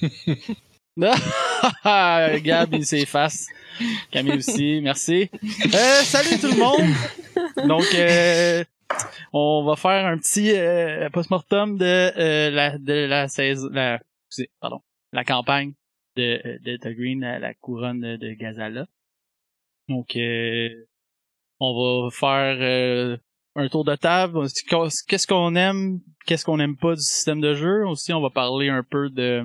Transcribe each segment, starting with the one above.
Gab, il s'efface. Camille aussi, merci. Euh, salut tout le monde! Donc, euh, on va faire un petit euh, post-mortem de, euh, la, de la saison, la, pardon, la campagne de, de The Green à la couronne de Gazala. Donc, euh, on va faire un tour de table. Qu'est-ce qu'on aime, qu'est-ce qu'on aime pas du système de jeu? Aussi, on va parler un peu de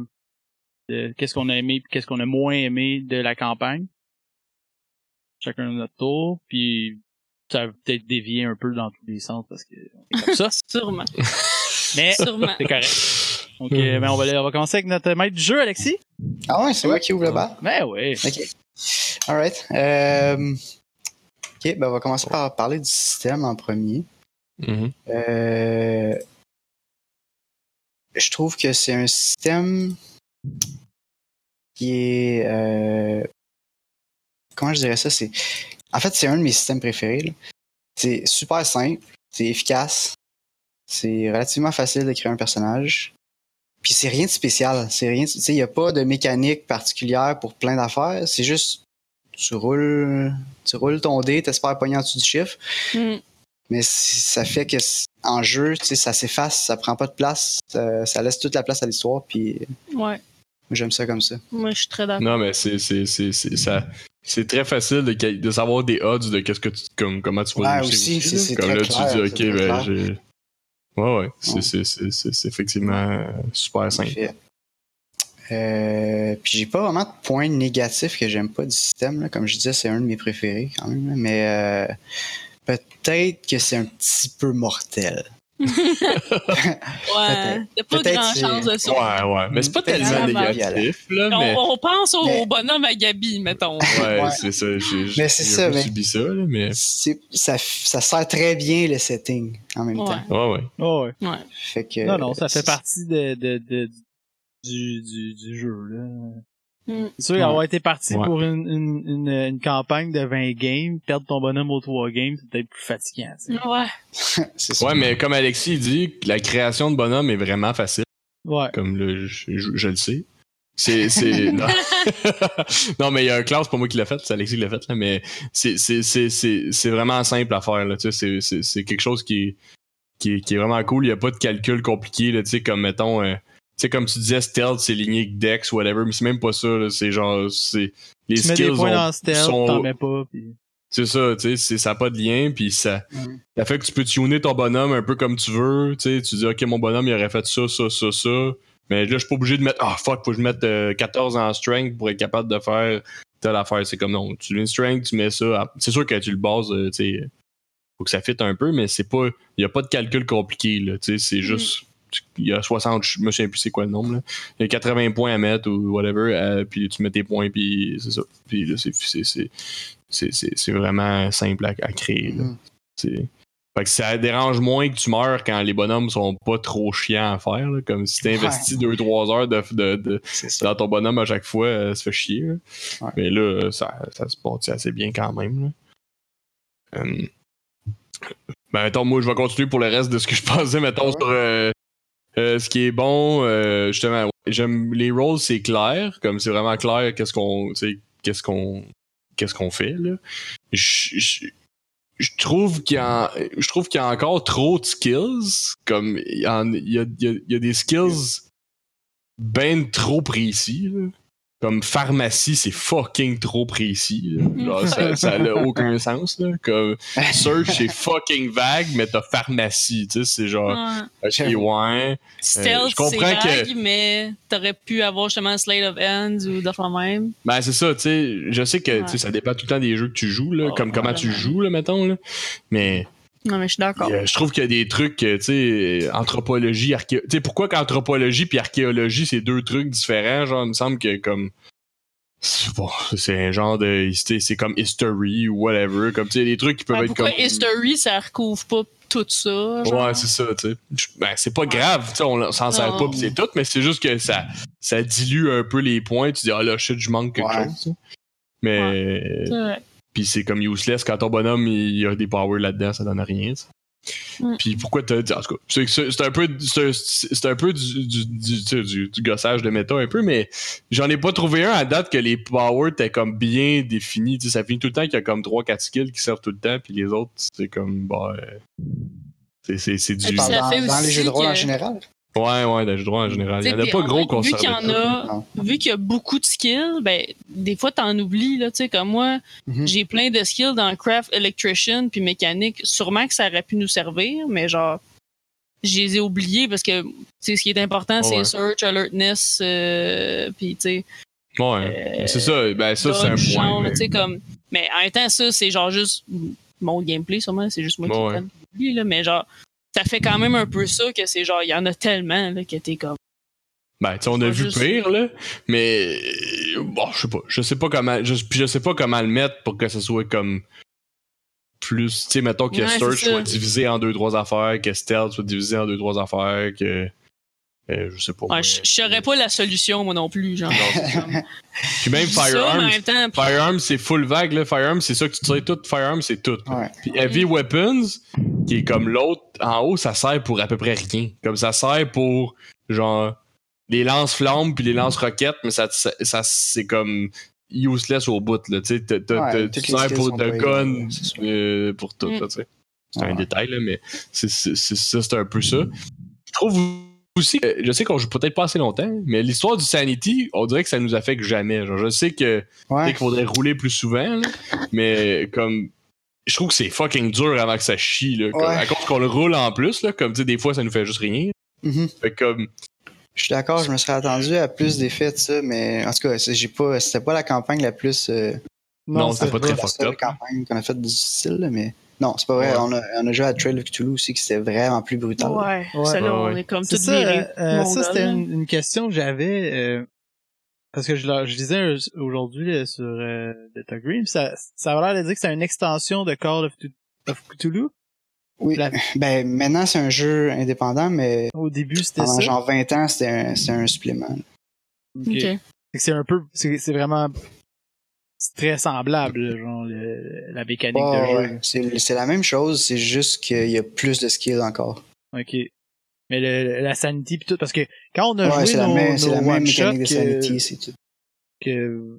de qu'est-ce qu'on a aimé qu'est-ce qu'on a moins aimé de la campagne. Chacun notre tour, puis ça va peut-être dévier un peu dans tous les sens parce que comme ça. Sûrement. Mais Sûrement. c'est correct. Donc, euh, ben on, va, on va commencer avec notre maître du jeu, Alexis. Ah ouais, c'est moi qui ouvre le bas. Ben oui. Ok. Alright. Euh... Ok, ben on va commencer par parler du système en premier. Mm-hmm. euh... Je trouve que c'est un système qui est. Euh, comment je dirais ça? C'est, en fait, c'est un de mes systèmes préférés. C'est super simple, c'est efficace, c'est relativement facile de créer un personnage. Puis c'est rien de spécial. C'est rien. Tu sais, il n'y a pas de mécanique particulière pour plein d'affaires. C'est juste tu roules, tu roules ton dé, t'espères pogner en dessous du chiffre. Mm. Mais ça fait que en jeu, tu sais, ça s'efface, ça prend pas de place, ça, ça laisse toute la place à l'histoire. Puis ouais. J'aime ça comme ça. Moi, je suis très d'accord. Non, mais c'est, c'est, c'est, c'est, ça, c'est très facile de, de savoir des odds de qu'est-ce que tu, comme, comment tu vas ouais, aussi. C'est, c'est comme là, tu dis, ok, ben, j'ai. Ouais, ouais. C'est, c'est, c'est, c'est, effectivement super simple. Euh, puis j'ai pas vraiment de points négatifs que j'aime pas du système. Là. Comme je disais, c'est un de mes préférés quand même. Mais euh, peut-être que c'est un petit peu mortel. Ouais, il a pas grand chance de ça. Ouais, ouais, mais c'est pas tellement négatif, là. On, mais... on pense au, mais... bonhomme à Gabi, mettons. Ouais, ouais. c'est ça. J'ai subi ça, là, mais. Ça, ça sert très bien le setting en même ouais. temps. Ouais, ouais. ouais. ouais. Fait que, non, non, ça fait partie de, de, de, du, du, du jeu, là. Mm. C'est sûr, avoir été parti pour une, une, une, une, campagne de 20 games, perdre ton bonhomme aux 3 games, c'est peut-être plus fatigant. Ouais. ouais, mais comme Alexis dit, la création de bonhomme est vraiment facile. Ouais. Comme le, je, je, le sais. C'est, c'est, non. non. mais il y a un classe pour moi qui l'a fait, c'est Alexis qui l'a fait, là, mais c'est, c'est, c'est, c'est, c'est vraiment simple à faire, là, tu sais, c'est, c'est, c'est quelque chose qui, qui, qui est vraiment cool, il n'y a pas de calcul compliqué, là, tu sais, comme, mettons, euh, tu sais, comme tu disais, stealth, c'est ligné Dex, whatever, mais c'est même pas ça, c'est genre, c'est, les tu skills mets des points ont, dans stealth, sont, t'en mets pas, pis... C'est ça, tu sais, ça n'a pas de lien, puis ça, mm. ça fait que tu peux tuner ton bonhomme un peu comme tu veux, tu sais, tu dis, ok, mon bonhomme, il aurait fait ça, ça, ça, ça, mais là, je suis pas obligé de mettre, ah, oh, fuck, faut que je mette euh, 14 en strength pour être capable de faire telle affaire. C'est comme, non, tu une strength, tu mets ça, c'est sûr que tu le bases, euh, tu sais, faut que ça fitte un peu, mais c'est pas, il y a pas de calcul compliqué, là, tu sais, c'est juste, il y a 60, je me souviens plus c'est quoi le nombre, là. Il y a 80 points à mettre ou whatever, euh, puis tu mets tes points, puis c'est ça. Puis là, c'est, c'est, c'est, c'est vraiment simple à, à créer. Là. Mm. C'est... Fait que ça dérange moins que tu meurs quand les bonhommes sont pas trop chiants à faire. Là. Comme si t'investis 2-3 heures de, de, de dans ton bonhomme à chaque fois, euh, ça fait chier. Là. Ouais. Mais là, ça, ça se porte assez bien quand même. Là. Um, ben, mettons, moi, je vais continuer pour le reste de ce que je pensais, mettons, sur euh, euh, ce qui est bon. Euh, justement, j'aime les rôles, c'est clair. Comme c'est vraiment clair qu'est-ce qu'on qu'est-ce qu'on qu'est-ce qu'on fait là. Je, trouve qu'il y a je trouve qu'il y a encore trop de skills comme il y a, il y a, y a des skills ben trop précis là. Comme pharmacie c'est fucking trop précis là. Genre, ça, ça a aucun sens là. comme search c'est fucking vague mais t'as pharmacie tu sais c'est genre ouais. ok ouais Stealth, euh, je comprends c'est vague, que mais t'aurais pu avoir justement Slate of Hands ou d'autres même. Ben, c'est ça, tu sais. Je sais que Ouais. ça dépend tout le temps des jeux que tu joues, là, Oh, comme comment tu joues, là, mettons. Là. Mais Non, mais je suis d'accord. euh, je trouve qu'il y a des trucs, euh, tu sais, anthropologie, arché... Tu sais, pourquoi qu'anthropologie puis archéologie, c'est deux trucs différents? Genre, il me semble que comme. C'est bon, c'est un genre de. C'est comme history ou whatever. Comme, tu sais, des trucs qui peuvent Ouais, être pourquoi comme. History, ça recouvre pas tout ça? genre? Ouais, c'est ça, tu sais. Ben, c'est pas grave, tu sais, on s'en sert Non. pas pis c'est tout, mais c'est juste que ça, ça dilue un peu les points. Tu dis, ah là, shit, je manque quelque Ouais. chose. Mais. C'est vrai. Puis c'est comme useless quand ton bonhomme il y a des powers là-dedans, ça donne rien. ça. Mm. Puis pourquoi t'as dit. En tout cas, c'est, un peu, c'est, un peu du, du, du, tu sais, du, du gossage de méta un peu, mais j'en ai pas trouvé un à date que les powers étaient comme bien définis. Tu sais, ça finit tout le temps qu'il y a comme 3-4 skills qui servent tout le temps, puis les autres, c'est comme. Bah, euh, c'est, c'est, c'est du. Dans, ça dans- fait dans les jeux de rôle en général. Ouais, ouais, de rôle en général. Il y en a pas puis gros en qu'on vu qu'il y en a, vu qu'il y a beaucoup de skills, ben, des fois, t'en oublies, là, tu sais, comme moi, Mhm. j'ai plein de skills dans craft, electrician, puis mécanique. Sûrement que ça aurait pu nous servir, mais genre, je les ai oubliés parce que, tu sais, ce qui est important, c'est Ouais. search, alertness, euh, puis, tu sais, Ouais, c'est ça. Ben, ça, c'est un dodge, point. genre, mais- tu sais, comme, mais en même temps, ça, c'est genre juste mon gameplay, sûrement, c'est juste moi qui Ouais. prenne l'oubli, là, mais genre, ça fait quand même un peu ça que c'est genre, il y en a tellement, là, que t'es comme, Ben, tu sais, on a vu juste- pire, là. Mais, bon, je sais pas. Je sais pas comment, je, puis je sais pas comment le mettre pour que ce soit comme plus, tu sais, mettons que Ouais, Search soit divisé en deux, trois affaires, que Stealth soit divisé en deux, trois affaires, que, euh, je sais pas. Ouais, je saurais pas la solution, moi non plus. Genre. Comme- Puis même en Firearms, même temps, Firearms, c'est full vague, là. Firearms, c'est ça que tu tires tout. Firearms, c'est tout. Ouais. Puis Heavy Weapons, qui est comme l'autre, en haut, ça sert pour à peu près rien. Comme ça sert pour, genre, les lance-flammes puis les lance-roquettes, mais ça, ça, ça- c'est comme useless au bout, là. Tu sers pour de gun euh, pour tout, Mm. là, tu sais. C'est un détail, là, mais c'est, c'est, c'est- ça, c'est un peu ça. Je trouve aussi, que- je sais qu'on joue peut-être pas assez longtemps, mais l'histoire du Sanity, on dirait que ça nous affecte jamais. Genre, je sais que Ouais. qu'il faudrait rouler plus souvent, là, mais comme je trouve que c'est fucking dur avant que ça chie là, comme- Ouais. à cause qu'on le roule en plus là, comme tu sais des fois ça nous fait juste rien. Mhm. Fait comme Je suis d'accord, je me serais attendu à plus d'effets de ça, mais en tout cas, j'ai pas, c'était pas la campagne la plus. euh, Non, c'était pas très fucked up. campagne qu'on a faite du style, mais non, c'est pas vrai. Ouais. On, a, on a joué à Trail of Cthulhu aussi, qui c'était vraiment plus brutal. ouais, Ouais. celle-là, Ouais, on ouais. est comme C'est tout ça, viré. euh, ça c'était là. une, une question que j'avais euh, parce que je, leur- je disais aujourd'hui euh, sur euh, Green, ça, ça a l'air de dire que c'est une extension de Call of, Cthulhu- of Cthulhu. Oui. La- Ben, maintenant, c'est un jeu indépendant, mais Au début, c'était pendant ça? genre 20 ans, c'était un, c'était un supplément. Ok. Ok. Fait que C'est un peu, c'est vraiment c'est très semblable, genre le- la mécanique Ouais, de jeu. ouais. C'est c'est la même chose, c'est juste qu'il y a plus de skills encore. Ok. Mais le, la sanity pis tout, parce que quand on a Ouais, joué c'est la nos, même, c'est la nos même mécanique de sanity, c'est tout. que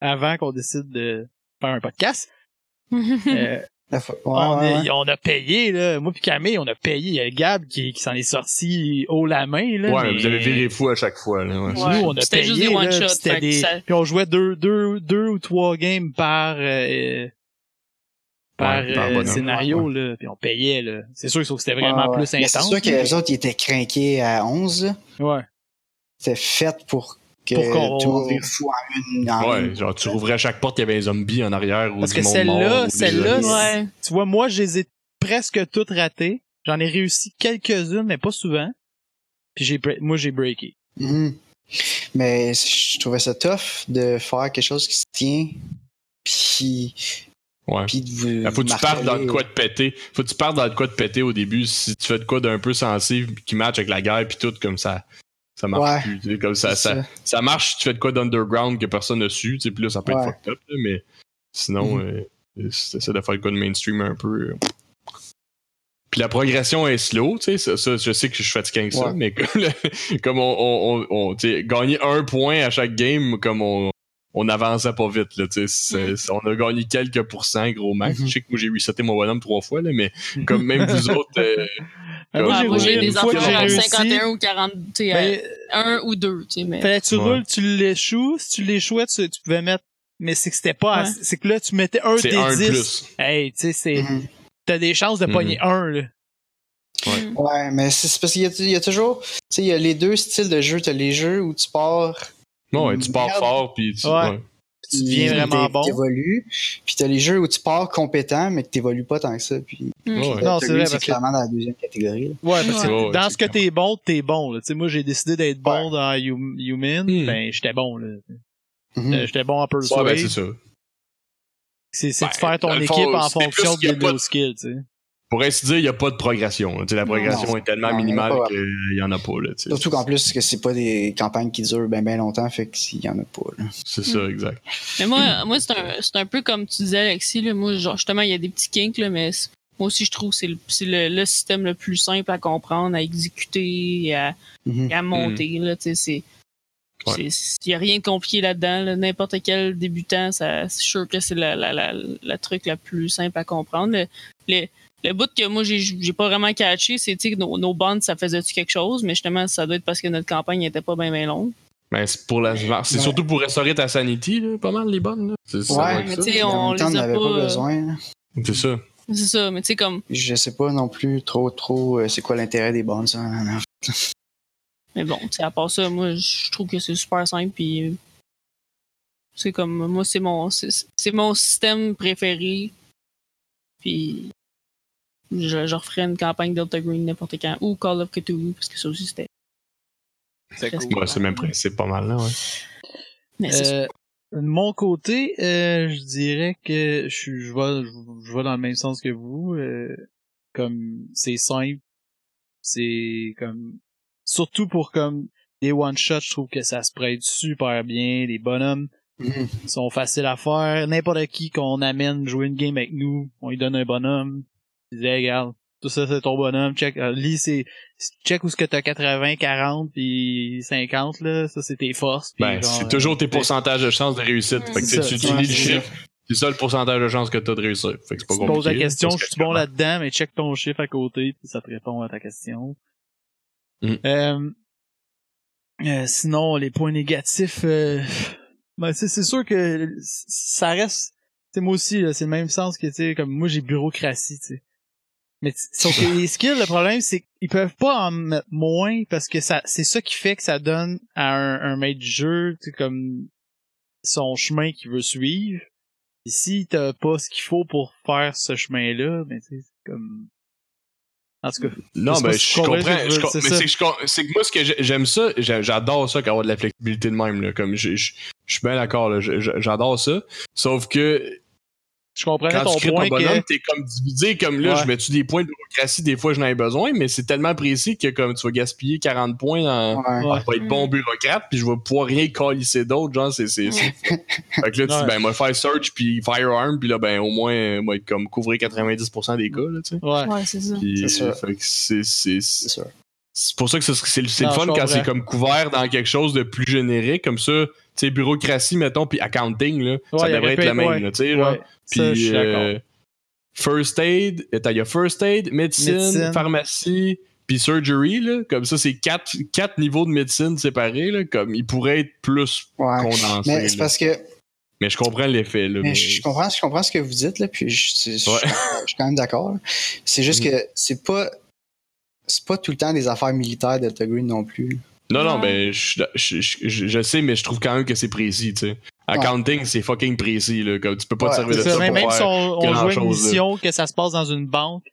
avant qu'on décide de faire un podcast, euh, La fois- ouais, on, ouais, a, ouais. on a payé, là. Moi puis Camille, on a payé. Il y a Gab qui, qui s'en est sorti haut la main, là. ouais, mais vous avez viré fou à chaque fois là. ouais. Nous, on a C'était payé, juste des là, one-shots, puis des- ça- Puis on jouait deux, deux, deux ou trois games par, euh, par, Ouais, par euh, scénario, là. Puis on payait, là. C'est sûr que c'était vraiment Ouais, ouais. plus intense. C'est sûr que les autres, ils étaient craqués à 11. là. Ouais. C'était fait pour que Pour fou en une. En Ouais, une. genre tu rouvrais à chaque porte, il y avait un zombie en arrière ou Parce du que monde celle-là- des celle-là, zombies. Ouais. Tu vois, moi, je les ai presque toutes ratées. J'en ai réussi quelques-unes, mais pas souvent. Puis j'ai, moi, j'ai breaké. Mhm. Mais je trouvais ça tough de faire quelque chose qui se tient. Puis. Ouais. Puis de faut que tu partes dans le quoi de péter. Faut que tu partes dans le quoi de péter au début. Si tu fais de quoi d'un peu sensible qui match avec la guerre puis tout, comme ça, ça marche Ouais. plus. Comme ça, ça, ça marche si tu fais de quoi d'underground que personne n'a su. Puis là, ça peut être fucked up. là, mais sinon, Mhm. euh, de faire de quoi de mainstream un peu. euh. Puis la progression est slow, tu sais, ça, je sais que je suis fatigué avec ça, mais comme, le- comme on, on, on, gagner un point à chaque game, comme on, on avançait pas vite, là, tu sais, c'est- c'est- on a gagné quelques pourcents, gros max. Mhm. Je sais que moi j'ai reseté mon bonhomme trois fois, là, mais comme même vous autres, euh, Ah, Ouais, Ouais, moi, j'ai roulé des j'ai à réussi. 51 ou 40, tu sais, Ben, un ou deux, tu sais, mais. fallait tu Ouais. roules, tu l'échoues. Si tu l'échouais, tu, tu pouvais mettre... Mais c'est que c'était pas... Ouais. C'est que là, tu mettais un c'est des un de 10. plus. Hey, tu sais, c'est... Mhm. T'as des chances de Mhm. pogner un, là. Mm. Ouais, mais c'est parce qu'il y, a- il y a toujours. Tu sais, il y a les deux styles de jeu. T'as les jeux où tu pars. Bon, ouais, tu pars Merde. fort, puis tu. Ouais. Ouais. Tu deviens vraiment bon. T'évolues. Puis t'as les jeux où tu pars compétent, mais que t'évolues pas tant que ça. Puis Mm. Ouais. Non, c'est vrai, parce que- clairement dans la deuxième catégorie. là. Ouais, parce que Ouais, ouais, dans c'est ce que t'es bon, t'es bon, là. Tu sais, moi, j'ai décidé d'être bon Ouais. dans Hum- Human. Hmm. Ben, j'étais bon, là. Mhm. Euh, J'étais bon en Ouais, Persuade. ben, c'est ça. c'est c'est de Ben, faire ton équipe fond, en c'est fonction de de- skills, tu sais. Pour ainsi dire, il n'y a pas de progression. là. Tu sais, la progression Non, est tellement non, il y en a minimale qu'il n'y en a pas. Là. Surtout qu'en plus, que c'est pas des campagnes qui durent bien ben longtemps, fait qu'il y en a pas. C'est ça, exact. Mais moi, moi c'est un, c'est un peu comme tu disais, Alexis, là, moi, genre, justement, il y a des petits kinks, là, mais moi aussi, je trouve que c'est le, c'est le, le système le plus simple à comprendre, à exécuter et à, Mhm. et à monter. Là, tu sais, c'est. Ouais. Il n'y a rien de compliqué là-dedans. là. N'importe quel débutant, ça, c'est sûr que c'est la, la, la, la truc la plus simple à comprendre. Le, le, bout que moi, j'ai, pas vraiment catché, c'est que nos, nos bonds, ça faisait-tu quelque chose, mais justement, ça doit être parce que notre campagne n'était pas bien bien longue. Ben, c'est pour la, c'est Ouais. surtout pour restaurer ta sanity, là, pas mal les bonnes. Là. C'est Ouais, mais tu sais, Mais on les on a pas, pas euh, besoin. C'est ça. C'est ça, mais tu sais, comme. Je sais pas non plus trop, trop, euh, c'est quoi l'intérêt des bonds. hein. Mais bon, tu sais, à part ça, moi, je trouve que c'est super simple. Puis, euh, c'est comme, moi, c'est mon, c'est c'est mon système préféré. Puis, je, je referais une campagne Delta Green n'importe quand. Ou Call of Cthulhu, parce que ça aussi, c'était. C'est cool. Ouais, c'est le même principe pas mal, là, ouais. Mais. Euh, de mon côté, euh, je dirais que je, suis- je, vais, je, je vais dans le même sens que vous. euh, comme c'est simple, c'est comme surtout pour comme des one shots, je trouve que ça se prête super bien. Les bonhommes Mhm. sont faciles à faire. N'importe qui qu'on amène jouer une game avec nous, on lui donne un bonhomme. Il Hey, regarde, tout ça c'est ton bonhomme. Check, euh, lis c'est check où ce que t'as 80, 40 puis 50 là, ça c'est tes forces. Ben, c'est toujours tes euh, pourcentages de chance de réussite. Fait que tu utilises le chiffre. C'est ça le pourcentage de chance que t'as de réussir. Fait que c'est pas tu compliqué. poses la question, je suis bon là-dedans, mais check ton chiffre à côté, puis ça te répond à ta question. Mm. Euh, euh, sinon, les points négatifs, ben, c'est sûr que ça reste, moi aussi, c'est le même sens que, tu sais, comme moi, j'ai bureaucratie, tu sais. Mais sauf que les skills, le problème, c'est qu'ils peuvent pas en mettre moins parce que ça, c'est ça qui fait que ça donne à un, un maître du jeu, comme son chemin qu'il veut suivre. Et si t'as pas ce qu'il faut pour faire ce chemin-là, ben tu sais, c'est comme. En tout cas. Non, Je sais ben, je comprends je mais c'est que, moi, ce que j'ai- j'aime ça, j'a- j'adore ça qu'avoir de la flexibilité de même, là. Comme, je, je, je suis bien d'accord, là. J'adore ça. Sauf que, Je comprenais quand ton tu point ton bonhomme, que. t'es comme divisé, comme là, Ouais. je mets-tu des points de bureaucratie, des fois, je n'en ai besoin, mais c'est tellement précis que, comme, tu vas gaspiller 40 points dans, Ouais. Ouais. je vais être bon bureaucrate, puis je vais pouvoir rien calisser d'autre, genre, c'est, Fait que là, tu Ouais. ben, moi, faire search, puis firearm, puis là, ben, au moins, moi, être comme couvrir 90% des cas, là, tu sais. Ouais. Ouais, c'est ça. Puis, C'est ça. fait que c'est, c'est, C'est sûr. C'est pour ça que c'est, c'est, le- fun quand c'est comme couvert dans quelque chose de plus générique, comme ça, tu sais, bureaucratie, mettons, puis accounting, là, ça Ouais, il devrait être le même, ouais. là, tu sais. Ouais. Puis, euh, first aid, il y a first aid, médecine, Médecine. pharmacie, puis surgery, là. Comme ça, c'est quatre, quatre niveaux de médecine séparés, là. Comme, ils pourraient être plus Ouais. condensés. Mais c'est parce que Mais je comprends l'effet, là. mais mais- je, comprends, je comprends ce que vous dites, là, puis je, je- je suis quand même d'accord. C'est juste Mhm. que c'est pas c'est pas tout le temps des affaires militaires Delta Green non plus. Non, non, Ouais. ben, je, je, je- je- sais, mais je trouve quand même que c'est précis, tu sais. Accounting, c'est fucking précis, là. Comme, tu peux pas te Ouais, servir de C'est ça ça, pour même, faire... si on, on jouait une là. mission que ça se passe dans une banque,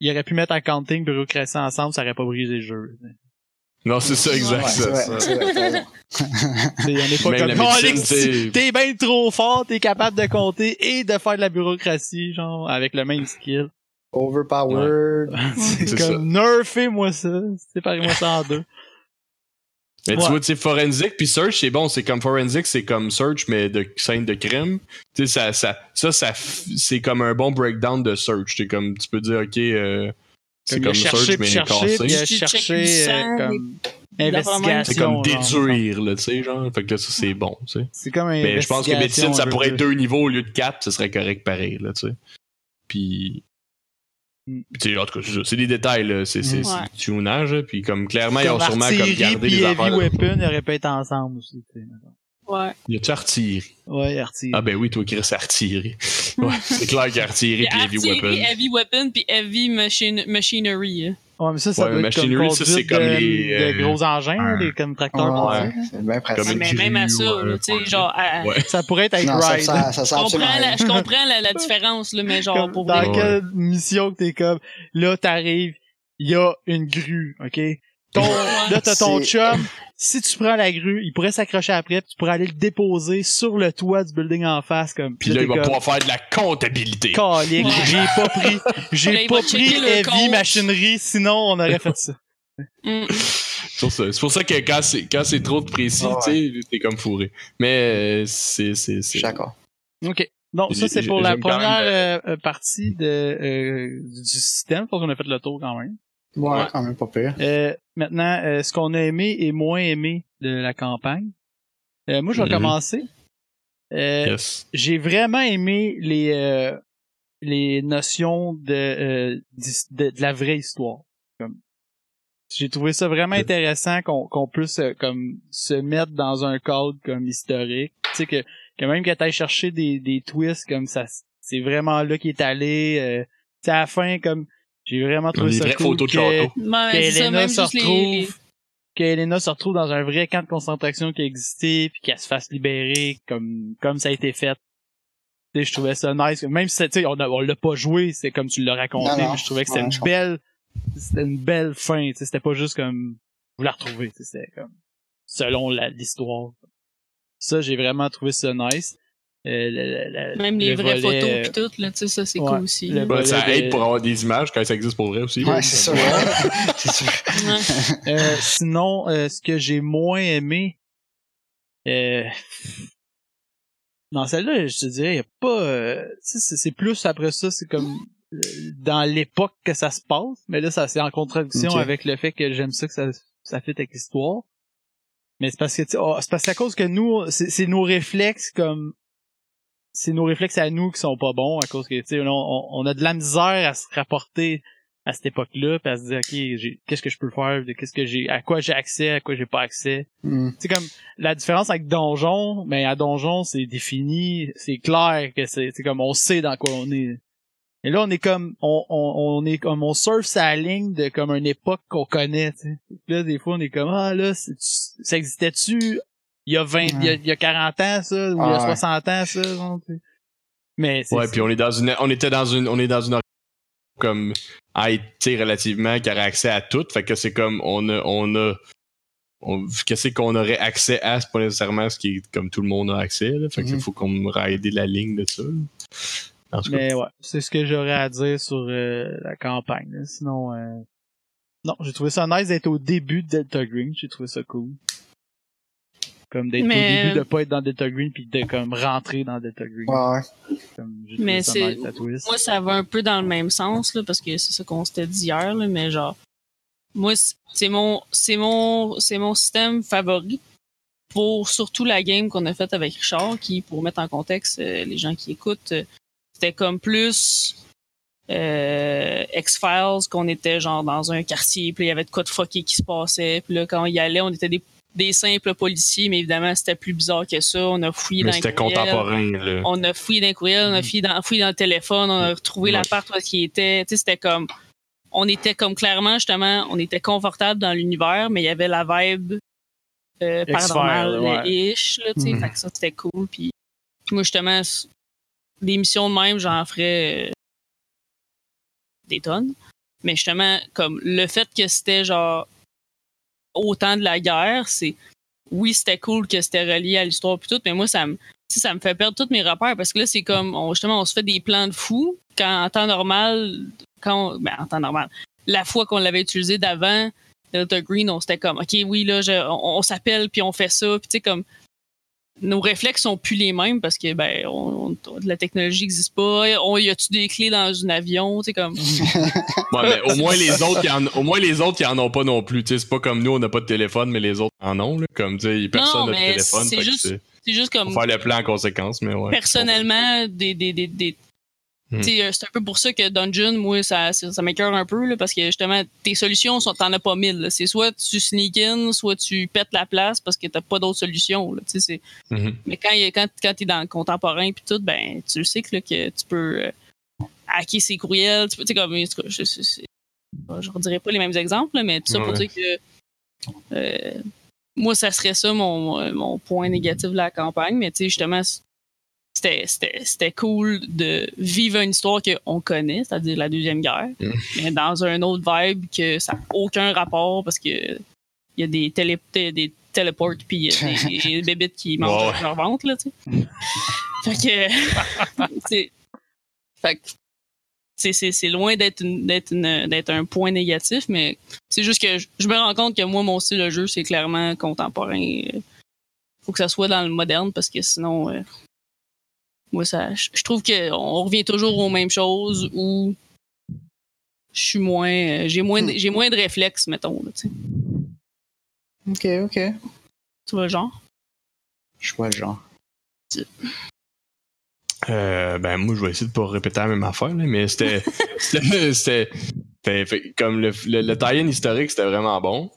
il aurait pu mettre accounting, bureaucratie ensemble, ça aurait pas brisé le jeu. Non, c'est ça, exact. Ouais, c'est- T'es bien trop fort, t'es capable de compter et de faire de la bureaucratie, genre, avec le même skill. Overpowered. c'est C'est comme, nerfez-moi ça, séparez-moi ça en deux. Mais Ouais. tu vois, tu sais, forensic puis search, c'est bon, c'est comme forensic, c'est comme search, mais de scène de crime. Tu sais, ça, ça, ça, ça c'est comme un bon breakdown de search. C'est comme, tu peux dire, ok, euh, c'est Comme, search, mais cassé. puis il a Tu check cherché, du euh, comme, investigation. C'est comme déduire, là, tu sais, genre. Fait que là, ça, c'est bon, tu sais. C'est comme un Mais je pense que médecine, ça pourrait être deux niveaux au lieu de quatre, ce serait correct pareil, là, tu sais. Puis. Mm. puis, tu sais, en tout cas, c'est des détails. C'est Mm. du tunage, Puis comme clairement, ils ont sûrement comme gardé les heavy affaires. weapon, ils auraient pu être ensemble aussi. Ouais. Y a-tu artillerie? Ouais, artillerie. Ah ben oui, toi, Chris, artillerie. ouais, c'est clair qu'il y a artillerie puis heavy weapon. heavy weapon, puis heavy machine, machinery. Hein. Ouais, mais ça, ça Ouais, doit être comme ça, c'est comme de, les, de euh, gros engins, là, un- les comme tracteurs. Ouais, pour ça. c'est bien pratique. Comme une mais même à ça, un tu sais, genre, à- Ouais. Ça pourrait être Non, ça, Ride. ça, ça je comprends, la, rien. je comprends la, la différence, là, mais genre, Comme pour dans vrai. Ouais. quelle mission que t'es comme, là, t'arrives, il y a une grue, ok? Ton, là, t'as ton chum, si tu prends la grue, il pourrait s'accrocher après, puis tu pourrais aller le déposer sur le toit du building en face, comme. Puis là, il va comme, pouvoir faire de la comptabilité. Calique, Ouais. j'ai pas pris, j'ai pas pris heavy compte. machinerie, sinon on aurait fait ça. Mm. C'est pour ça. C'est pour ça que quand c'est, quand c'est trop de précis, tu sais, t'es comme fourré. Mais euh, c'est, c'est, d'accord. Ok. Non, ça c'est pour la même première euh, euh, partie de, euh, du système. Je pense qu'on a fait le tour quand même. Ouais, Ouais. quand même pas pire. Euh, maintenant, euh, ce qu'on a aimé et moins aimé de la campagne. Euh, moi, je vais Mhm. commencer. Euh, Yes. J'ai vraiment aimé les les notions de, de de la vraie histoire. J'ai trouvé ça vraiment intéressant qu'on qu'on puisse comme se mettre dans un cadre comme historique. Tu sais que que même que t'ailles chercher des des twists comme ça, c'est vraiment là qu'il est allé. Euh, à la fin comme j'ai vraiment trouvé ça cool qu'Elena se retrouve qu'Elena se retrouve dans un vrai camp de concentration qui existait puis qu'elle se fasse libérer comme comme ça a été fait. Tu sais, je trouvais ça nice. Même si tu sais, on, on l'a pas joué, c'est comme tu l'as raconté, Non, non. mais je trouvais que c'était Ouais, une belle c'était une belle fin, tu sais, c'était pas juste comme vous la retrouvez, tu sais, c'était comme selon la- l'histoire. Ça, j'ai vraiment trouvé ça nice. Euh, Même les le vraies volet, photos euh, pis tout, là, tu sais, ça, c'est ouais, cool aussi. ça de- aide pour avoir des images quand ça existe pour vrai aussi. Ouais, c'est ça. c'est sûr. Ouais. Euh, sinon, euh, ce que j'ai moins aimé, euh, dans celle-là, je te dirais, y a pas, euh, c'est plus après ça, c'est comme dans l'époque que ça se passe, mais là, ça c'est en contradiction avec le fait que j'aime ça que ça, ça fit avec l'histoire. Mais c'est parce que, oh, c'est parce qu'à cause que nous, c'est nos réflexes comme, c'est nos réflexes à nous qui sont pas bons à cause que, tu sais, on, a de la misère à se rapporter à cette époque-là, puis à se dire, ok, j'ai- qu'est-ce que je peux faire, de- qu'est-ce que j'ai, à quoi j'ai accès, à quoi j'ai pas accès? Hmm. C'est comme la différence avec donjon, mais à donjon c'est défini, c'est clair que c'est, comme on sait dans quoi on est. Et là on est comme, on, on, on est comme on surfe sa ligne de comme une époque qu'on connaît. Là des fois on est comme ah là ça existait-tu il y a 20, il y a, il y a 40 ans ça, ou il y a Ah ouais. 60 ans ça. Mais Ouais, puis on est dans une, on était dans une, on est dans une comme IT relativement qui aurait accès à tout. Fait que c'est comme on a, on a, on, qu'est-ce qu'on aurait accès à, c'est pas nécessairement ce qui est comme tout le monde a accès. Là. Fait qu'il Mhm. faut qu'on me raide la ligne de ça. là. En tout cas, Mais ouais, c'est ce que j'aurais à dire sur euh, la campagne. là. Sinon, euh... non, j'ai trouvé ça nice d'être au début de Delta Green. J'ai trouvé ça cool. Comme d'être Mais, au début de pas être dans Delta Green puis de comme rentrer dans Delta Green. Ouais, ouais. Comme, Mais c'est-. Moi, ça va un peu dans le même sens, là, parce que c'est ça qu'on s'était dit hier, là, mais genre, moi, c'est mon, c'est mon, c'est mon système favori pour surtout la game qu'on a faite avec Richard, qui, pour mettre en contexte euh, les gens qui écoutent, euh, c'était comme plus euh, X-Files, qu'on était genre dans un quartier, puis il y avait de quoi de fucké qui se passait, puis là, quand on y allait, on était des, des simples policiers, mais évidemment, c'était plus bizarre que ça. On a fouillé mais dans les c'était courriels. contemporain. Là. On a fouillé dans le courriel, on a fouillé dans, fouillé dans le téléphone, on a retrouvé Ouais. l'appart où était. Tu sais, c'était comme. On était comme clairement, justement, on était confortable dans l'univers, mais il y avait la vibe euh, X-Files, paranormale-ish, là, tu sais. Mhm. Fait que ça, c'était cool. Puis moi, justement, des missions de même, j'en ferais euh, des tonnes. Mais justement, comme le fait que c'était genre au temps de la guerre, c'est oui, c'était cool que c'était relié à l'histoire puis tout, mais moi ça me ça me fait perdre tous mes repères parce que là c'est comme on, justement on se fait des plans de fou quand en temps normal quand ben, en temps normal la fois qu'on l'avait utilisé d'avant Delta Green on s'était comme ok oui là je- on, on s'appelle puis on fait ça puis tu sais comme nos réflexes sont plus les mêmes parce que ben on, on- la technologie n'existe pas on y a-tu des clés dans un avion tu sais comme Ouais, mais au moins les autres, qui en, au moins les autres en ont pas non plus. Tu sais, c'est pas comme nous, on n'a pas de téléphone, mais les autres en ont. Là, comme tu sais, personne n'a de téléphone. c'est juste juste comme faut faire le plan en conséquence, mais ouais. personnellement, des, des, des, des- Hmm. euh, c'est un peu pour ça que Dungeon, moi, ça, ça, ça m'écœure un peu, là, parce que justement, tes solutions, sont- t'en as pas mille. C'est soit tu sneak in, soit tu pètes la place parce que t'as pas d'autres solutions. Là, Mhm. Mais quand, quand, quand t'es dans le contemporain puis tout, ben, tu sais que, là, que tu peux euh, hacker ses courriels. Tu peux, comme, je, je, je, je redirai pas les mêmes exemples, mais tout ça pour Ouais. dire que euh, moi, ça serait ça mon, mon point négatif de la campagne. Mais tu sais, justement, c'était, cool de vivre une histoire qu'on connaît, c'est-à-dire la Deuxième Guerre, Mm. mais dans un autre vibe que ça n'a aucun rapport parce que il y a des, télé, des téléports puis il y a des, des bébites qui mangent avec leur ventre, là, tu sais. fait que, c'est, fait que, c'est, c'est, c'est loin d'être, un point négatif, mais c'est juste que je, je me rends compte que moi, mon style de jeu, c'est clairement contemporain. Faut que ça soit dans le moderne parce que sinon, euh, moi, ça, je je trouve qu'on revient toujours aux mêmes choses ou je suis moins, euh, j'ai moins, de- j'ai moins de réflexes, mettons, là, tu sais. Ok, ok. Tu vois le genre? Je vois le genre. Euh, ben moi je vais essayer de pas répéter la même affaire là, mais c'était c'était comme le, le, le tie-in historique c'était vraiment bon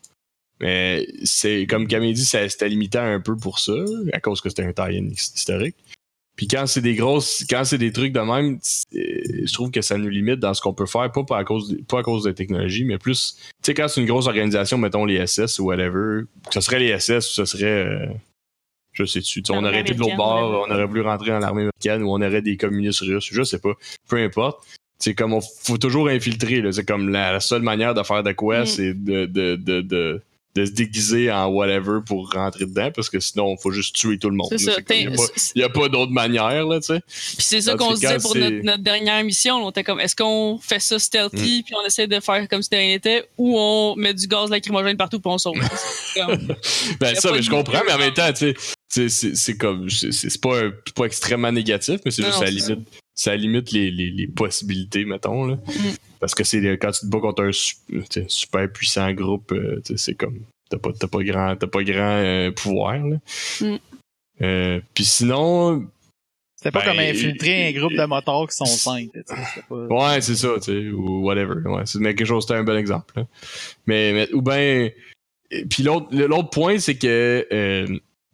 mais c'est comme Camille dit c'était limité un peu pour ça à cause que c'était un tie-in his- historique puis quand c'est des grosses quand c'est des trucs de même je trouve que ça nous limite dans ce qu'on peut faire pas, pas à cause de, pas à cause de la technologie mais plus tu sais quand c'est une grosse organisation mettons les SS ou whatever ce serait les SS ou ce serait euh, je sais tu on aurait été de l'autre bord, on aurait voulu rentrer dans l'armée américaine ou on aurait des communistes russes, je sais pas, peu importe. C'est comme on faut toujours infiltrer, c'est comme la, la seule manière de faire de quoi, Mm. c'est de, de, de, de, de se déguiser en whatever pour rentrer dedans parce que sinon, il faut juste tuer tout le monde. Il n'y a pas, d'autre manière, là, tu sais. Puis c'est ça qu'on se disait pour notre, notre dernière mission. On était comme, est-ce qu'on fait ça stealthy puis on essaie de faire comme si de rien n'était ou on met du gaz lacrymogène partout puis on sauve. Comme- Ben ça, mais je comprends, mais en même temps, tu sais, c'est- comme, c'est pas, pas extrêmement négatif, mais c'est juste, ça c'est limite, ça limite les, les, les possibilités, mettons, là. Mm. Parce que c'est quand tu te bats contre un sais, super puissant groupe, euh, c'est comme, t'as pas, t'as pas grand, t'as pas grand euh, pouvoir, là. Mm. Euh, Puis sinon, C'était pas Ben, comme infiltrer un groupe de motards qui sont cinq. pas- Ouais, c'est ça, tu sais, ou whatever. Ouais, c'est quelque chose, c'était un bon exemple. là. Mais, mais- ou ben, puis l'autre, point, c'est que euh,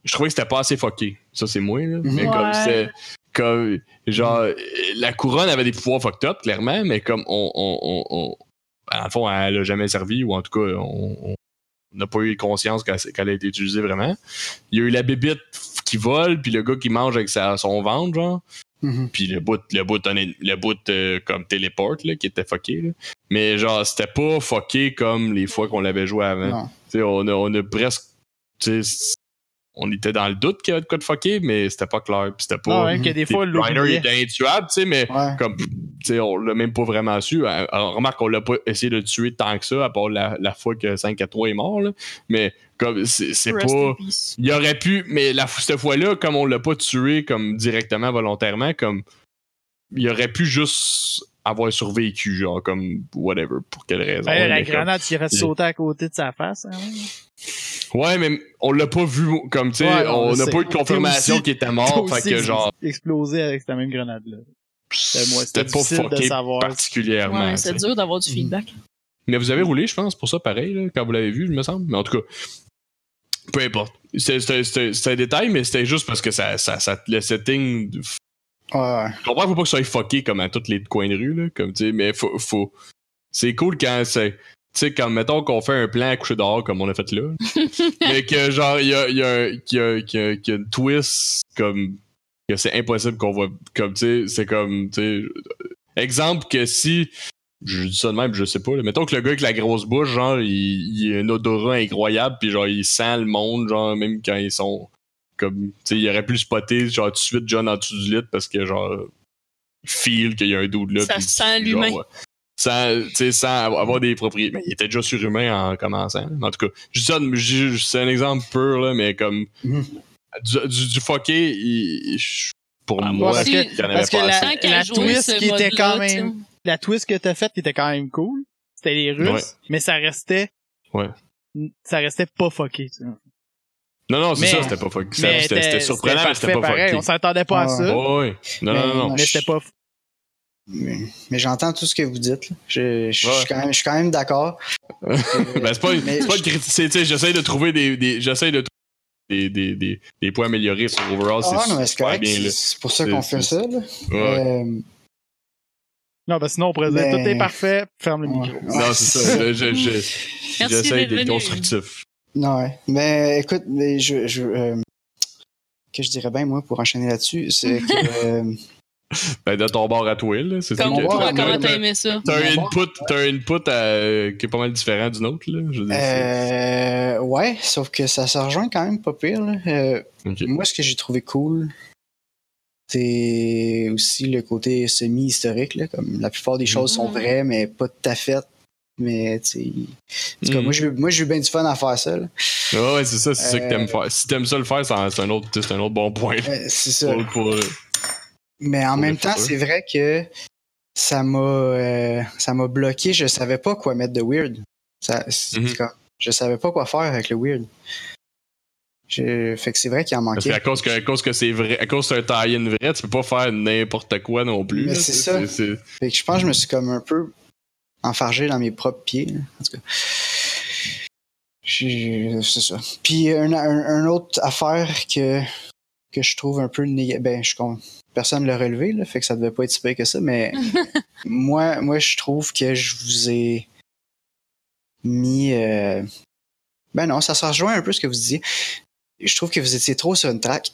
je trouvais que c'était pas assez fucké. Ça, c'est moi, là. Mais Ouais. comme c'était, comme, genre, euh, la couronne avait des pouvoirs fucked up, clairement, mais comme on, on, on, on- en fond, elle a jamais servi, ou en tout cas, on, n'a pas eu conscience qu'elle, a été utilisée vraiment. Il y a eu la bébite qui vole, puis le gars qui mange avec sa, son ventre, genre Mhm. puis le bout le bout le bout euh, comme téléporte là, qui était fucké là. mais genre c'était pas fucké comme les fois qu'on l'avait joué avant on a on a presque on était dans le doute qu'il y avait de quoi de fucké mais c'était pas clair puis c'était pas même que des fois, Reiner l'oubliait. était intuable tu sais mais Ouais. comme tu sais on l'a même pas vraiment su Euh, alors, remarque on l'a pas essayé de le tuer tant que ça à part la, la fois que 5 à 3 est mort là. mais comme c'est pas il aurait pu, mais la, cette fois-là, comme on l'a pas tué comme directement, volontairement, comme il aurait pu juste avoir survécu, genre comme whatever, pour quelle raison. La mais comme- grenade qui aurait il- sauté à côté de sa face. hein. Ouais, mais on l'a pas vu, comme tu sais, Ouais, on je n'a pas eu de confirmation qu'il était mort, fait aussi, que genre, Explosé avec cette même grenade-là. C'était moi, c'était c'était pas difficile de fucké savoir. particulièrement. Ouais, c'est dur d'avoir du feedback. Mais vous avez roulé, je pense, pour ça, pareil, là, quand vous l'avez vu, il me semble. Mais en tout cas, peu importe. C'était- C'était c'était- c'était un détail, mais c'était juste parce que ça, ça, ça le setting Ouais. Je comprends, faut pas que ça soit fucké comme à tous les coins de rue, là, comme tu sais, mais faut, faut... c'est cool quand c'est. Tu sais, quand mettons qu'on fait un plan à coucher dehors comme on a fait là, mais que genre, il y a, il y, a, y, a, y a- qu'il y a une twist comme. que c'est impossible qu'on voit. Comme tu sais, c'est comme. tu sais, exemple que si. Je dis ça de même, je sais pas. là, mettons que le gars avec la grosse bouche, genre, il, il a un odorat incroyable, puis genre, il sent le monde, genre, même quand ils sont comme tu sais il aurait pu le spotter genre tout de suite John en dessous du lit parce que genre il feel qu'il y a un dude là Ça sent l'humain. ouais. sans tu sais sans avoir des propriétés mais il était déjà surhumain en commençant en tout cas je dis ça je- je- c'est un exemple pur là mais comme Mhm. du, du, du fucké il- pour Ah, moi il y en avait parce que pas la- assez. Twist qui était quand même-. La twist que t'as faite qui était quand même cool, c'était les Russes, Ouais. mais ça restait. Ouais. Ça restait pas fucké. tu sais. Non non c'est ça c'était pas fucké Mais c'était c'était surprenant mais c'était pas pareil, fucké On s'attendait pas à Ah, ça, Ouais, ouais. non non Mais- non, non. mais c'était pas. Mais, mais j'entends tout ce que vous dites. là. Je, je- je Ouais. suis quand même, je suis quand même d'accord. ben, c'est pas, Mais c'est pas critique. c'est- tu sais, J'essaie de trouver des, des j'essaie de trouver des, des, des, des points améliorés sur overall. Ah, c'est non, mais c'est super correct. bien. Là. C'est pour ça C'est- qu'on fait ça. Là. Ouais. Euh, Non, ben sinon on pourrait dire Mais- tout est parfait, ferme le Ouais. micro. non, c'est ça. Je- je- je- Merci J'essaie d'être constructif. Non, ouais. Mais écoute, mais je, je euh, que je dirais bien, moi, pour enchaîner là-dessus, c'est que. euh, Ben, de ton bord à toi, là. C'est ça Comme toi, comment t'as aimé ça? T'as un input, t'as un input à- qui est pas mal différent du nôtre, là. Je veux dire, c'est- euh, ouais, sauf que ça se rejoint quand même pas pire. Là. Euh. Moi, ce que j'ai trouvé cool, c'est aussi le côté semi-historique. là, Comme la plupart des choses sont Mhm. vraies, mais pas tout à fait. Mais, tu sais. En tout cas, Mhm. moi, j'ai eu- moi, bien du fun à faire ça. là. Ouais, ouais, c'est ça, c'est ça que Euh, t'aimes faire. Si t'aimes ça le faire, c'est un, autre, c'est un autre bon point. Euh, c'est ça. Pour, pour, euh, Mais en même temps, c'est vrai que ça m'a euh, ça m'a bloqué. Je savais pas quoi mettre de weird. Ça, Mhm. comme- je savais pas quoi faire avec le weird. Je- fait que c'est vrai qu'il en Parce manquait. cause que, à cause que c'est vrai, à cause que c'est un tie-in vrai, tu peux pas faire n'importe quoi non plus. Mais c'est ça. Fait que je pense que je me suis comme un peu enfargé dans mes propres pieds. là. En tout cas. C'est ça. Puis un, un, un autre affaire que, que je trouve un peu négative. Ben, je personne l'a relevé, là, fait que ça devait pas être si pire que ça, mais moi, moi, je trouve que je vous ai mis. euh, Ben non, ça se rejoint un peu ce que vous disiez. Je trouve que vous étiez trop sur une track.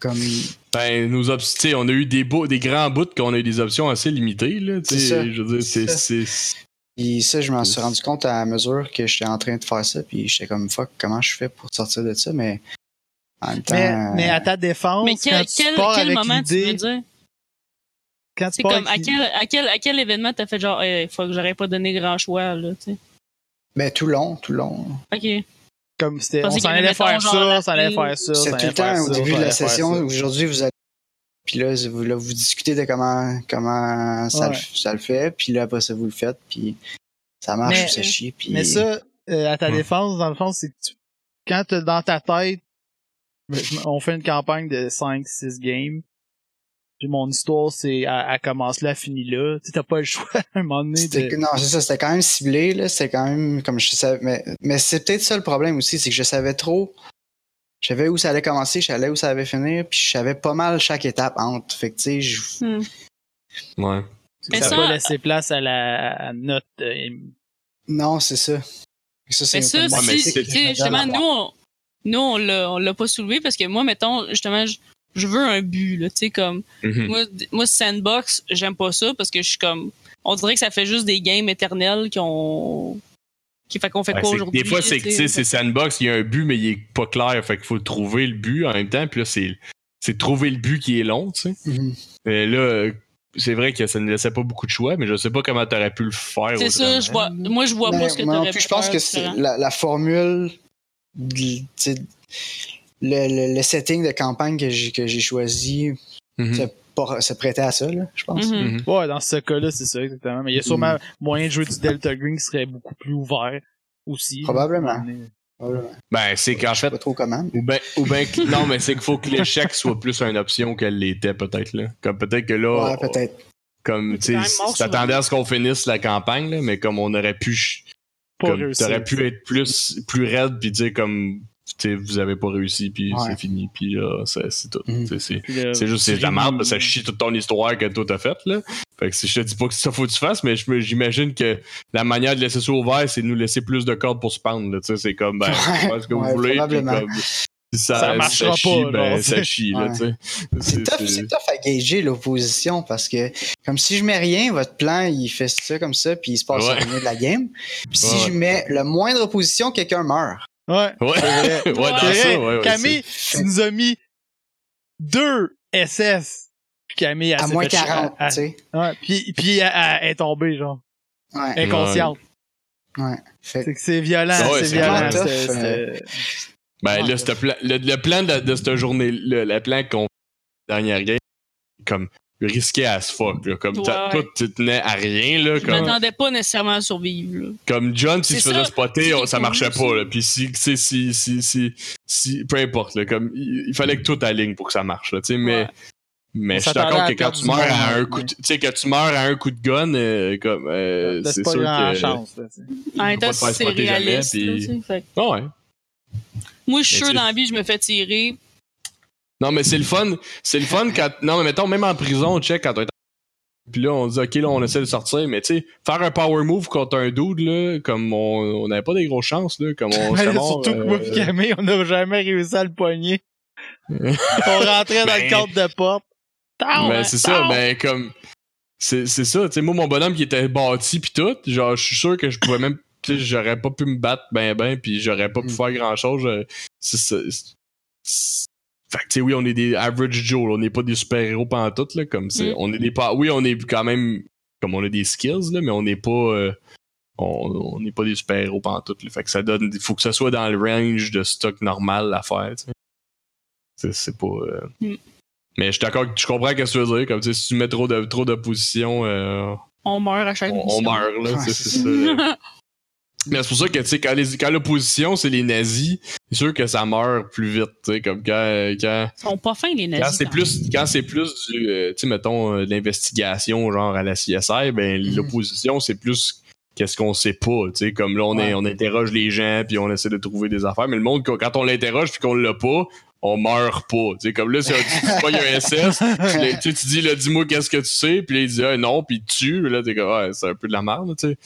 Comme. Ben, nos op- tu sais, on a eu des beaux, des grands bouts qu'on a eu des options assez limitées, là. C'est ça. Je veux dire, c'est. C'est c'est- Puis ça, je m'en suis rendu compte à mesure que j'étais en train de faire ça, puis j'étais comme fuck, comment je fais pour sortir de ça, mais en même temps. Mais, euh, mais à ta défense, Mais quand quel, tu quel, pars quel avec moment tu veux dire? quand tu pars comme, à quel, à, quel, à quel événement t'as fait genre, il faut que j'aurais pas donné grand choix, là, tu sais? Ben tout long, tout long. Ok. Comme c'était, on s'en allait faire ça, la ça allait faire ça, C'est tout le temps au début de la session. Aujourd'hui, vous allez. Puis là, vous, là, vous discutez de comment, comment ça, Ouais. le, ça le fait, puis là, après ça, vous le faites, puis ça marche Mais- ou ça chie, puis. Mais ça, euh, à ta Ouais. défense, dans le fond, c'est que tu- quand t'as dans ta tête, on fait une campagne de 5-6 games, puis mon histoire, c'est, elle, elle commence là, finit là. Tu t'as pas le choix, à un moment donné, de... Non, c'est ça, c'était quand même ciblé, là. C'était quand même comme je savais. Mais, mais c'est peut-être ça le problème aussi, c'est que je savais trop. Je savais où ça allait commencer, je savais où ça allait finir, puis je savais pas mal chaque étape entre. Fait que, tu sais, je- Hmm. Ouais. Mais ça ça- pas laissé place à la à notre... euh, non, c'est ça. Ça, Mais ça, Ouais, mais c'est- justement, nous, on, nous, on l'a, on l'a pas soulevé parce que moi, mettons, justement, je, je veux un but, là, tu sais, comme, Mhm. moi, moi, Sandbox, j'aime pas ça parce que je suis comme, on dirait que ça fait juste des games éternels qui ont, qui fait qu'on fait Ouais, quoi aujourd'hui. des fois, c'est que, tu tu c'est sandbox, il y a un but, mais il est pas clair. Fait qu'il faut trouver le but en même temps. Puis là, c'est, c'est trouver le but qui est long, tu sais. Mhm. Mais là, c'est vrai que ça ne laissait pas beaucoup de choix, mais je sais pas comment t'aurais pu le faire. C'est ça, je vois, moi, je vois Mais pas ce que t'aurais plus, pu je pense faire que c'est la, la formule, tu sais, le, le, le setting de campagne que j'ai, que j'ai choisi Mhm. c'est pas- se prêtait à ça, là, je pense. Mhm. Mhm. Ouais, dans ce cas-là, c'est ça, exactement. Mais il y a sûrement moyen de jouer du Delta Green qui serait beaucoup plus ouvert aussi. Probablement. Ben, c'est qu'en fait, pas trop comment. Ou ben, ou ben que- non, mais c'est qu'il faut que l'échec soit plus une option qu'elle l'était, peut-être, là. Comme peut-être que là, Ouais, peut-être. comme, tu t'attendais à ce qu'on finisse la campagne, là, mais comme on aurait pu, t'aurais pu être plus, plus raide, puis dire comme, vous avez pas réussi, puis Ouais. c'est fini, puis là, c'est tout. Tu sais, C'est juste, c'est de la merde, ris- parce que ça chie toute ton histoire que toi t'as faite, là. Fait que si je te dis pas que c'est ça faut que tu fasses, mais j'imagine que la manière de laisser ça ouvert, c'est de nous laisser plus de cordes pour se pendre, là. Tu sais, c'est comme, ben, Ouais, faites ce que ouais, vous voulez, puis probablement. comme, si ça, Ça si marchera chie, pas, ben, ça chie, là, Ouais. tu sais. C'est tough, c'est tough à gager l'opposition parce que comme si je mets rien, votre plan il fait ça comme ça puis il se passe Ouais. rien de la game. Puis si Ouais, je mets le moindre opposition, quelqu'un meurt. Ouais. Ouais, ouais, C'est dans vrai, ça, ouais, ouais, Camille, tu nous as mis deux SS. Puis Camille, elle À moins fait- 40, elle- tu sais. Ouais, puis, puis elle, elle est tombée, genre. Ouais, Inconsciente. ouais. Fait C'est que c'est violent, Ah ouais, c'est violent. c'est- Ben Ouais. là, le, le plan de, de cette journée, le, le plan qu'on fait dernière game, comme risqué as fuck. Là, comme Ouais, toi, tu tenais à rien. Là, Je comme, m'attendais pas nécessairement à survivre, là. comme John, s'il se faisait spotter, on- ça marchait pas. Là. Puis si, si, si, si, si, si- peu importe, là, comme, il, il fallait que tout aligne pour que ça marche. Là, tu sais, mais Ouais. mais je suis d'accord à que quand tu meurs à un coup de, tu sais, que tu meurs à un coup de gun, euh, comme, euh, c'est sûr que. chance. là. En même temps, c'est spotter jamais, réaliste, puis- là, fait Ah ouais. Moi, je suis sûr dans la vie, je me fais tirer. Non, mais c'est le fun. C'est le fun quand. Non, mais mettons, même en prison, check, quand on est. Puis là, on dit, OK, là, on essaie de sortir, mais tu sais, faire un power move contre un dude, là, comme on on n'avait pas des grosses chances, là, comme on là, mort, surtout que moi euh, et Camille, on n'a jamais réussi à le poigner. on rentrait dans le Ben- cadre de porte. Tao, Ben, c'est ça, ben, comme. C'est c'est ça, tu sais, moi, mon bonhomme qui était bâti, pis tout, genre, je suis sûr que je pouvais même. Tu sais, j'aurais pas pu me battre ben, ben, pis j'aurais pas pu Mm. faire grand chose. C'est- Fait que, tu sais, oui, on est des average Joe, là, on n'est pas des super-héros pantoute, là, comme c'est. Mm. On est des pas. Oui, on est quand même. Comme on a des skills, là, mais on n'est pas. euh, on n'est pas des super-héros pantoute, là. Fait que ça donne. Il faut que ça soit dans le range de stock normal à faire. C'est- C'est pas. euh, Mm. Mais je suis d'accord, je comprends ce que tu veux dire. Comme si tu mets trop de trop d'opposition, euh, On meurt à chaque on, on meurt là. Ouais, c'est ça. Mais c'est pour ça que tu sais, quand, les- quand l'opposition c'est les nazis, c'est sûr que ça meurt plus vite. Tu sais, comme quand quand Ils sont pas fins, les nazis. quand c'est plus quand c'est plus du euh, tu sais mettons euh, de l'investigation genre à la CSI, ben Mhm. l'opposition c'est plus qu'est-ce qu'on sait pas, tu sais comme là on est- on interroge les gens puis on essaie de trouver des affaires, mais le monde quand on l'interroge puis qu'on l'a pas, on meurt pas, tu sais comme là c'est un tu pognes un SS, tu tu dis là dis-moi qu'est-ce que tu sais, puis là il dit ah, non, puis il te tue, Puis là t'es comme ouais, c'est un peu de la merde, tu sais.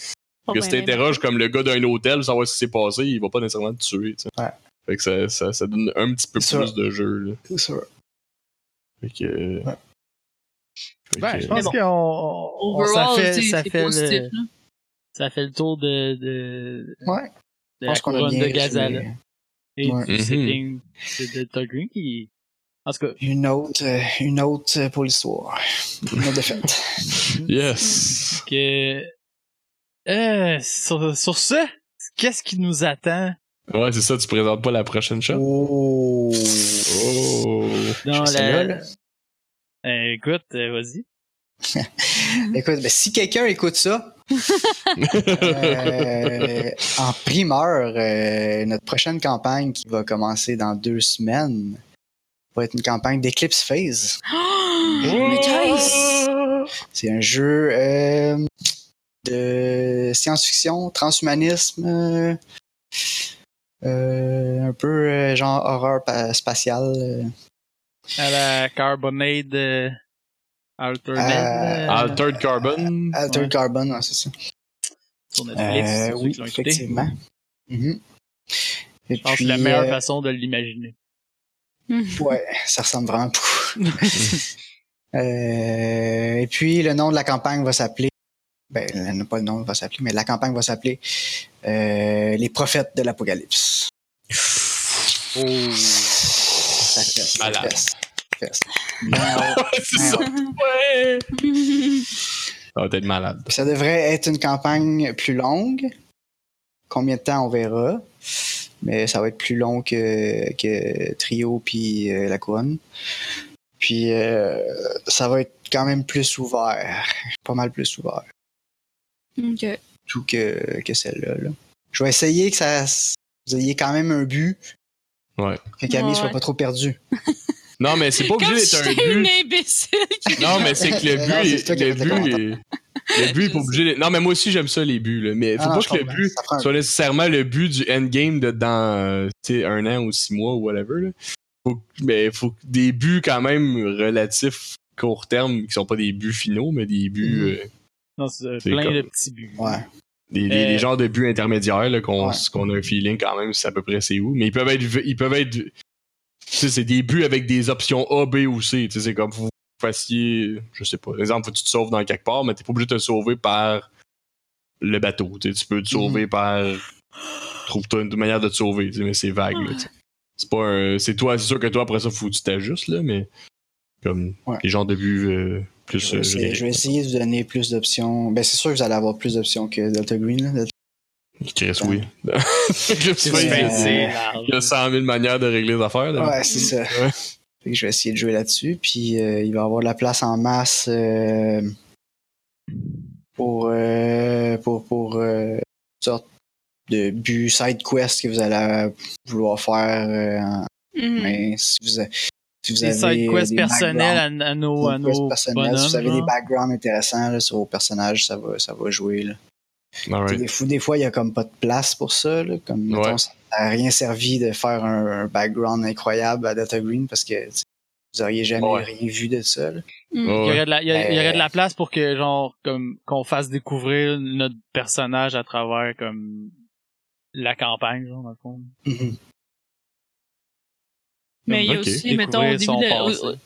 Parce que si t'interroges comme le gars d'un hôtel savoir ce qui s'est passé, il va pas nécessairement te tuer, tu sais. Ouais. Fait que ça, ça, ça donne un petit peu plus ça. de jeu, là. C'est sûr. Fait que. euh, Ouais. fait Ben, que- je pense qu'on on- on- ça fait, ça fait positif. le, là. ça fait le tour de, de, Ouais. de Je la pense qu'on a couronne bien de Gazala. Et Ouais. du Mhm. setting de Delta Green qui, en tout cas, Une autre, euh, une autre euh, pour l'histoire. Une autre défaite. Yes! que, euh, sur, sur ce, qu'est-ce qui nous attend? Ouais, c'est ça, tu présentes pas la prochaine shot? Oh. Oh! sais la, là, là. Euh, écoute, euh, vas-y. Écoute, ben, si quelqu'un écoute ça, euh, en primeur, euh, notre prochaine campagne qui va commencer dans deux semaines va être une campagne d'Eclipse Phase. Mais guys! C'est un jeu euh, de science-fiction, transhumanisme, euh, euh, un peu euh, genre horreur pa- spatiale. À la Carbonade euh, Alternate Altered Carbon? Altered Ouais. Carbon, ouais, c'est ça. sur Netflix. Euh, oui, qui effectivement. Et Je pense que puis, c'est la meilleure euh, façon de l'imaginer. Ouais, ça ressemble vraiment beaucoup. Euh, et puis, le nom de la campagne va s'appeler. Ben, le- pas le nom va s'appeler, mais la campagne va s'appeler euh, Les prophètes de l'Apocalypse. Oh. Ça fesse, ça fesse, fesse. Ouais! Ça va être malade. Ça devrait être une campagne plus longue. Combien de temps, on verra. Mais ça va être plus long que, que Trio puis euh, La Couronne. Puis euh, ça va être quand même plus ouvert. Pas mal plus ouvert. Ok. Tout que, que celle-là. là. Je vais essayer que ça vous ayez quand même un but. Ouais. Que Camille Ouais. soit pas trop perdu. Non, mais c'est pas obligé d'être un j'étais une but. imbécile. Non, mais c'est que le Non, but, toi est, as le but est, le but est pas obligé. d'être- Non, mais moi aussi j'aime ça les buts là. Mais faut Ah non, pas que le but prend soit nécessairement le but du endgame de dans euh, tu sais, un an ou six mois ou whatever. Là. Faut, que- mais faut que des buts quand même relatifs court terme qui sont pas des buts finaux, mais des buts Mhm. euh, Non, c'est C'est plein comme- de petits buts. Ouais. des, des- Euh, des genres de buts intermédiaires là, qu'on Ouais. a un feeling quand même c'est à peu près c'est où. Mais ils peuvent être ils peuvent être tu sais, c'est des buts avec des options A, B ou C. Tu sais, c'est comme vous fassiez, je sais pas, par exemple, faut que tu te sauves dans quelque part, mais t'es pas obligé de te sauver par le bateau. Tu sais, tu peux te sauver par. Trouve-toi une manière de te sauver, tu sais, mais c'est vague. là, tu sais. C'est pas un. C'est toi, c'est sûr que toi, après ça, faut que tu t'ajustes, là, mais comme Ouais. les genres de buts euh, plus. Je vais, euh, essayer, je vais essayer de vous donner plus d'options. Ben, c'est sûr que vous allez avoir plus d'options que Delta Green. Là. Delta- Chris, oui. Il y a- euh, c'est large. il y a 100 000 manières de régler les affaires. là. Ouais, c'est ça. Ouais. Fait que je vais essayer de jouer là-dessus. Puis euh, il va y avoir de la place en masse euh, pour, euh, pour, pour euh, toutes sortes de buts, side quests que vous allez vouloir faire. euh, en- mais si vous, si vous Des avez side quests des personnels backgrounds- à, à nos, à nos si vous avez des backgrounds intéressants là, sur vos personnages, ça va, ça va jouer. Là. Des, fois, des fois, il y a comme pas de place pour ça. Là, comme, mettons, Ouais. ça n'a rien servi de faire un, un background incroyable à Data Green parce que vous auriez jamais Ouais. rien vu de ça. Mhm. Il y, aurait de la, il, y a- il y aurait de la place pour que genre comme qu'on fasse découvrir notre personnage à travers comme la campagne genre dans le fond. Mhm. Mais il y a aussi, mettons, au début, de,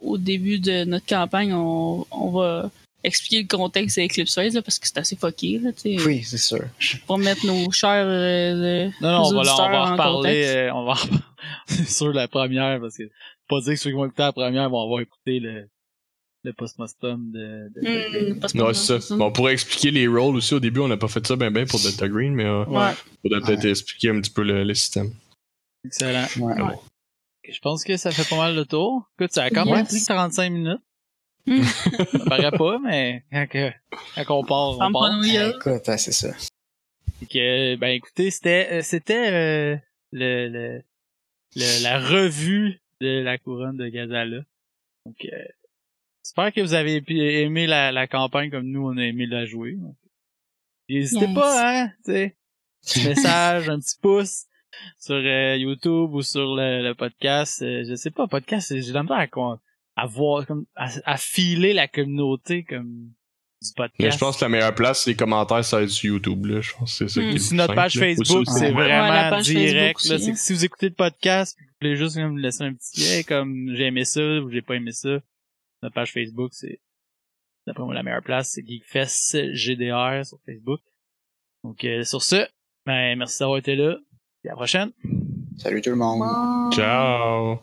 au, au début de notre campagne, on, on va expliquer le contexte d'Eclipse Phase, là, parce que c'est assez fucké, là, tu sais. Oui, c'est sûr. Pour mettre nos chers euh, Non non, on va, là, on va en reparler euh, on va en reparler sur la première parce que pas dire que ceux qui vont écouter la première vont avoir écouté le le post-mortem de, de, de- Hmm, Ouais, c'est ça. Bon, on pourrait expliquer les rôles aussi au début. On n'a pas fait ça bien bien pour Delta Green, mais euh, Ouais. faudrait peut-être expliquer un petit peu le, le système. excellent. Ouais. Je pense que ça fait pas mal le tour. Écoute, ça a quand même pris 45 minutes. Hmm. ça paraît pas, mais quand, que- quand on part, on part. écoute, c'est ça. Que, ben écoutez, c'était euh, c'était euh, le, le, le- la revue de la couronne de Gazala. Donc euh, j'espère que vous avez aimé la, la campagne comme nous on a aimé la jouer. N'hésitez Yes. pas, hein, tu sais. Petit message, un petit pouce sur euh, YouTube ou sur le, le podcast. Euh, je sais pas, podcast, j'ai de la misère à, à voir comme à, à filer la communauté comme du podcast. Mais je pense que la meilleure place, c'est les commentaires sur YouTube. Là. Je pense que c'est ça Hmm. qui est Sur le notre page Facebook, c'est vraiment Ouais, direct. Facebook là. aussi, C'est hein. que si vous écoutez le podcast, vous voulez juste comme laisser un petit hey, comme j'ai aimé ça ou j'ai pas aimé ça, notre page Facebook, c'est d'après moi la meilleure place, c'est Geekfest GDR sur Facebook. Donc euh, sur ce, ben merci d'avoir été là. Et à la prochaine. Salut tout le monde. Ciao!